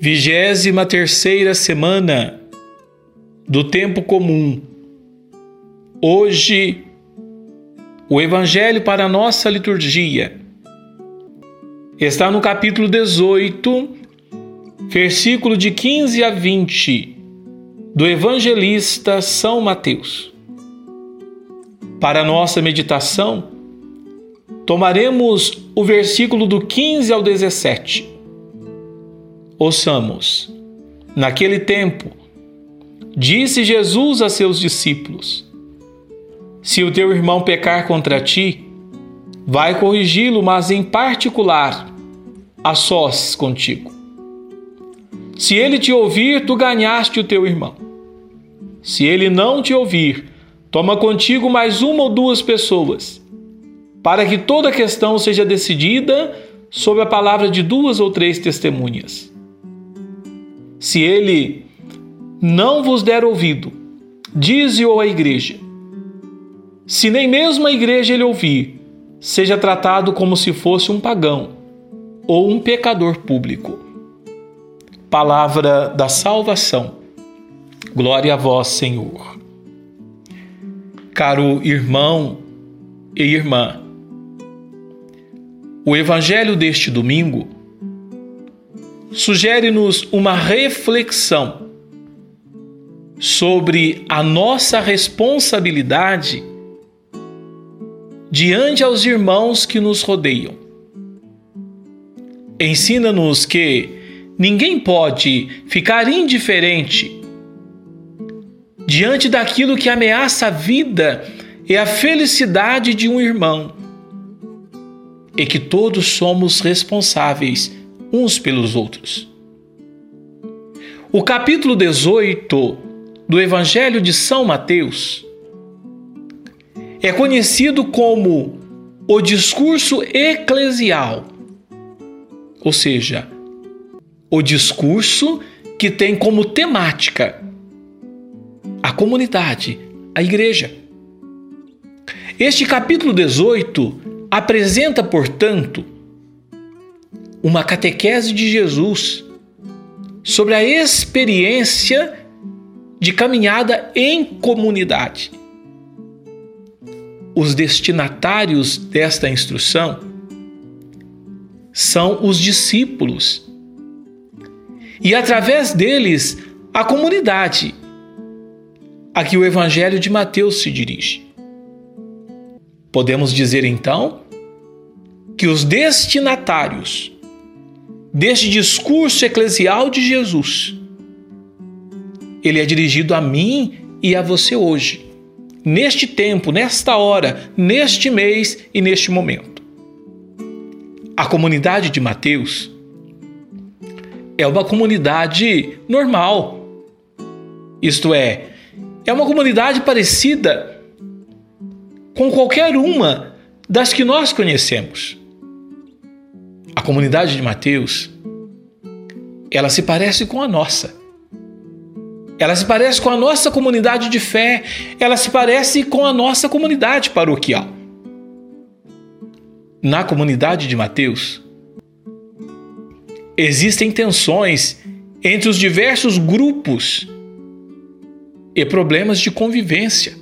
Vigésima terceira semana do tempo comum. Hoje, o Evangelho para a nossa liturgia está no capítulo 18, versículo de 15 a 20 do Evangelista São Mateus. Para nossa meditação, tomaremos o versículo do 15 ao 17 Ouçamos. Naquele tempo, disse Jesus a seus discípulos: Se o teu irmão pecar contra ti, vai corrigi-lo, mas em particular, a sós contigo. Se ele te ouvir, tu ganhaste o teu irmão. Se ele não te ouvir, toma contigo mais uma ou duas pessoas, para que toda a questão seja decidida sob a palavra de duas ou três testemunhas. Se ele não vos der ouvido, dize-o à igreja. Se nem mesmo a igreja ele ouvir, seja tratado como se fosse um pagão ou um pecador público. Palavra da salvação. Glória a vós, Senhor. Caro irmão e irmã, o evangelho deste domingo sugere-nos uma reflexão sobre a nossa responsabilidade diante aos irmãos que nos rodeiam. Ensina-nos que ninguém pode ficar indiferente diante daquilo que ameaça a vida e a felicidade de um irmão, e que todos somos responsáveis uns pelos outros. O capítulo 18 do Evangelho de São Mateus é conhecido como o discurso eclesial, ou seja, o discurso que tem como temática a comunidade, a igreja. Este capítulo 18 apresenta, portanto, uma catequese de Jesus sobre a experiência de caminhada em comunidade. Os destinatários desta instrução são os discípulos. E através deles, a comunidade a que o Evangelho de Mateus se dirige. Podemos dizer então que os destinatários deste discurso eclesial de Jesus. Ele é dirigido a mim e a você hoje, neste tempo, nesta hora, neste mês e neste momento. A comunidade de Mateus é uma comunidade normal. Isto é, é uma comunidade parecida com qualquer uma das que nós conhecemos a comunidade de Mateus, ela se parece com a nossa. Ela se parece com a nossa comunidade de fé, ela se parece com a nossa comunidade paroquial. Na comunidade de Mateus, existem tensões entre os diversos grupos e problemas de convivência.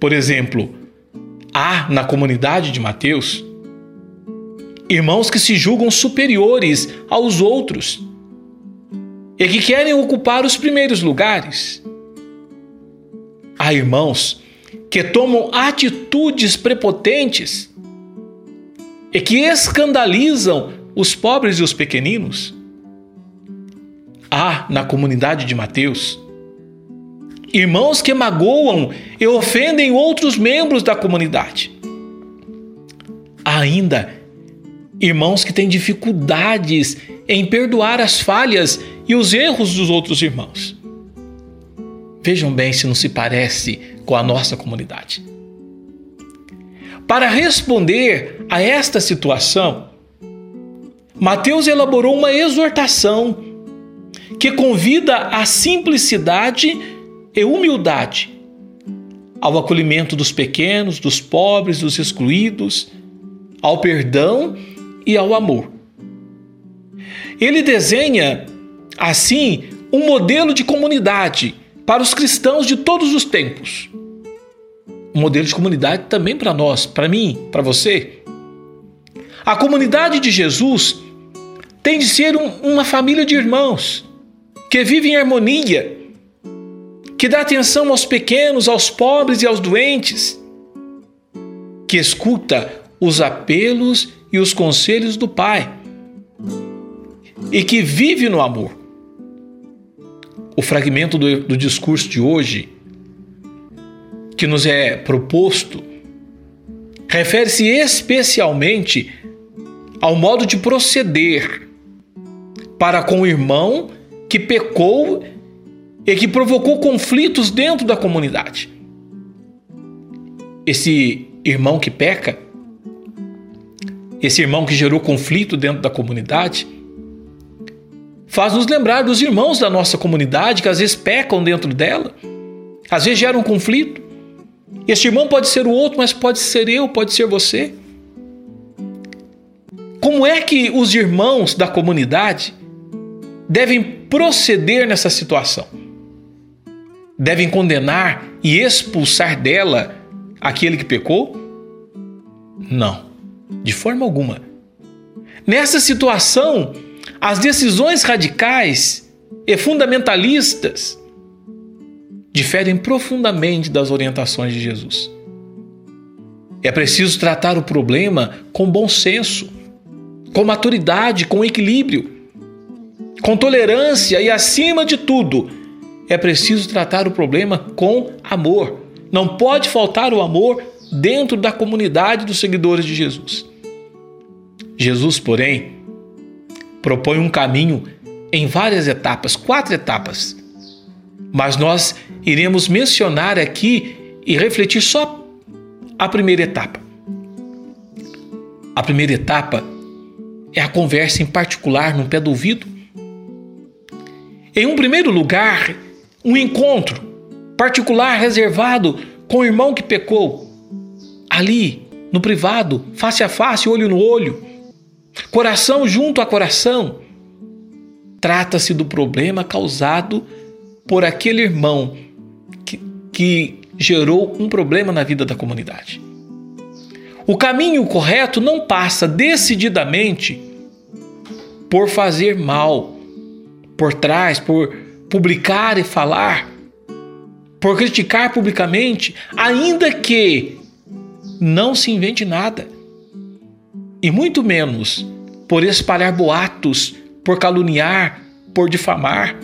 Por exemplo, há na comunidade de Mateus irmãos que se julgam superiores aos outros e que querem ocupar os primeiros lugares. Há irmãos que tomam atitudes prepotentes e que escandalizam os pobres e os pequeninos. Há na comunidade de Mateus irmãos que magoam e ofendem outros membros da comunidade. Há ainda irmãos que têm dificuldades em perdoar as falhas e os erros dos outros irmãos. Vejam bem se não se parece com a nossa comunidade. Para responder a esta situação, Mateus elaborou uma exortação que convida à simplicidade e humildade, ao acolhimento dos pequenos, dos pobres, dos excluídos, ao perdão e ao amor. ele desenha, assim, um modelo de comunidade para os cristãos de todos os tempos. Um modelo de comunidade também para nós, para mim, para você. A comunidade de Jesus tem de ser um, uma família de irmãos que vivem em harmonia, que dá atenção aos pequenos, aos pobres e aos doentes, que escuta os apelos e os conselhos do Pai e que vive no amor. O fragmento do, do discurso de hoje, que nos é proposto, refere-se especialmente ao modo de proceder para com o irmão que pecou e que provocou conflitos dentro da comunidade. Esse irmão que peca, esse irmão que gerou conflito dentro da comunidade, faz nos lembrar dos irmãos da nossa comunidade que às vezes pecam dentro dela, às vezes geram conflito. Este irmão pode ser o outro, mas pode ser eu, pode ser você. Como é que os irmãos da comunidade devem proceder nessa situação? Devem condenar e expulsar dela aquele que pecou? Não, de forma alguma. Nessa situação, as decisões radicais e fundamentalistas diferem profundamente das orientações de Jesus. É preciso tratar o problema com bom senso, com maturidade, com equilíbrio, com tolerância e, acima de tudo, é preciso tratar o problema com amor. Não pode faltar o amor dentro da comunidade dos seguidores de Jesus. Jesus, porém, propõe um caminho em várias etapas, quatro etapas. Mas nós iremos mencionar aqui e refletir só a primeira etapa. A primeira etapa é a conversa em particular no pé do ouvido. Em um primeiro lugar, um encontro particular reservado com o irmão que pecou, ali, no privado, face a face, olho no olho coração junto a coração. Trata-se do problema causado por aquele irmão que, que gerou um problema na vida da comunidade. O caminho correto não passa decididamente por fazer mal, por trás, por publicar e falar, por criticar publicamente, ainda que não se invente nada e muito menos por espalhar boatos, por caluniar, por difamar.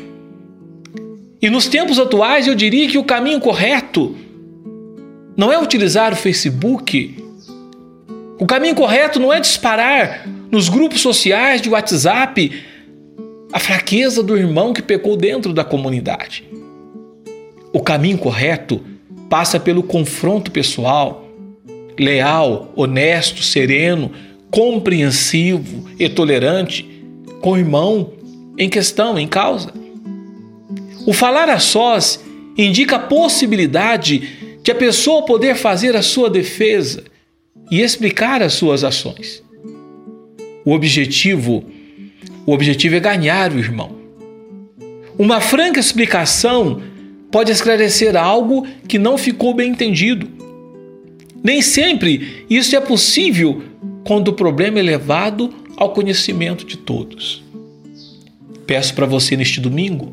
E nos tempos atuais eu diria que o caminho correto não é utilizar o Facebook. O caminho correto não é disparar nos grupos sociais de WhatsApp a fraqueza do irmão que pecou dentro da comunidade. O caminho correto passa pelo confronto pessoal, leal, honesto, sereno, compreensivo e tolerante com o irmão em questão, em causa. O falar a sós indica a possibilidade de a pessoa poder fazer a sua defesa e explicar as suas ações. O objetivo, o objetivo é ganhar o irmão. Uma franca explicação pode esclarecer algo que não ficou bem entendido. Nem sempre isso é possível quando o problema é levado ao conhecimento de todos. Peço para você neste domingo,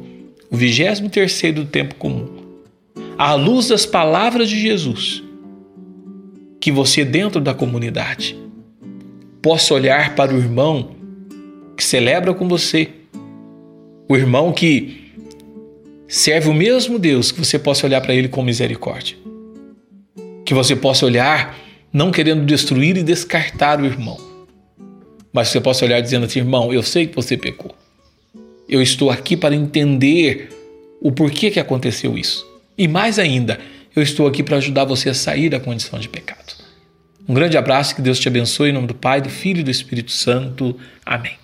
o 23 do tempo comum, à luz das palavras de Jesus, que você dentro da comunidade possa olhar para o irmão que celebra com você, o irmão que serve o mesmo Deus, que você possa olhar para ele com misericórdia. Que você possa olhar não querendo destruir e descartar o irmão. Mas você possa olhar dizendo assim, irmão, eu sei que você pecou. Eu estou aqui para entender o porquê que aconteceu isso. E mais ainda, eu estou aqui para ajudar você a sair da condição de pecado. Um grande abraço, que Deus te abençoe em nome do Pai, do Filho e do Espírito Santo. Amém.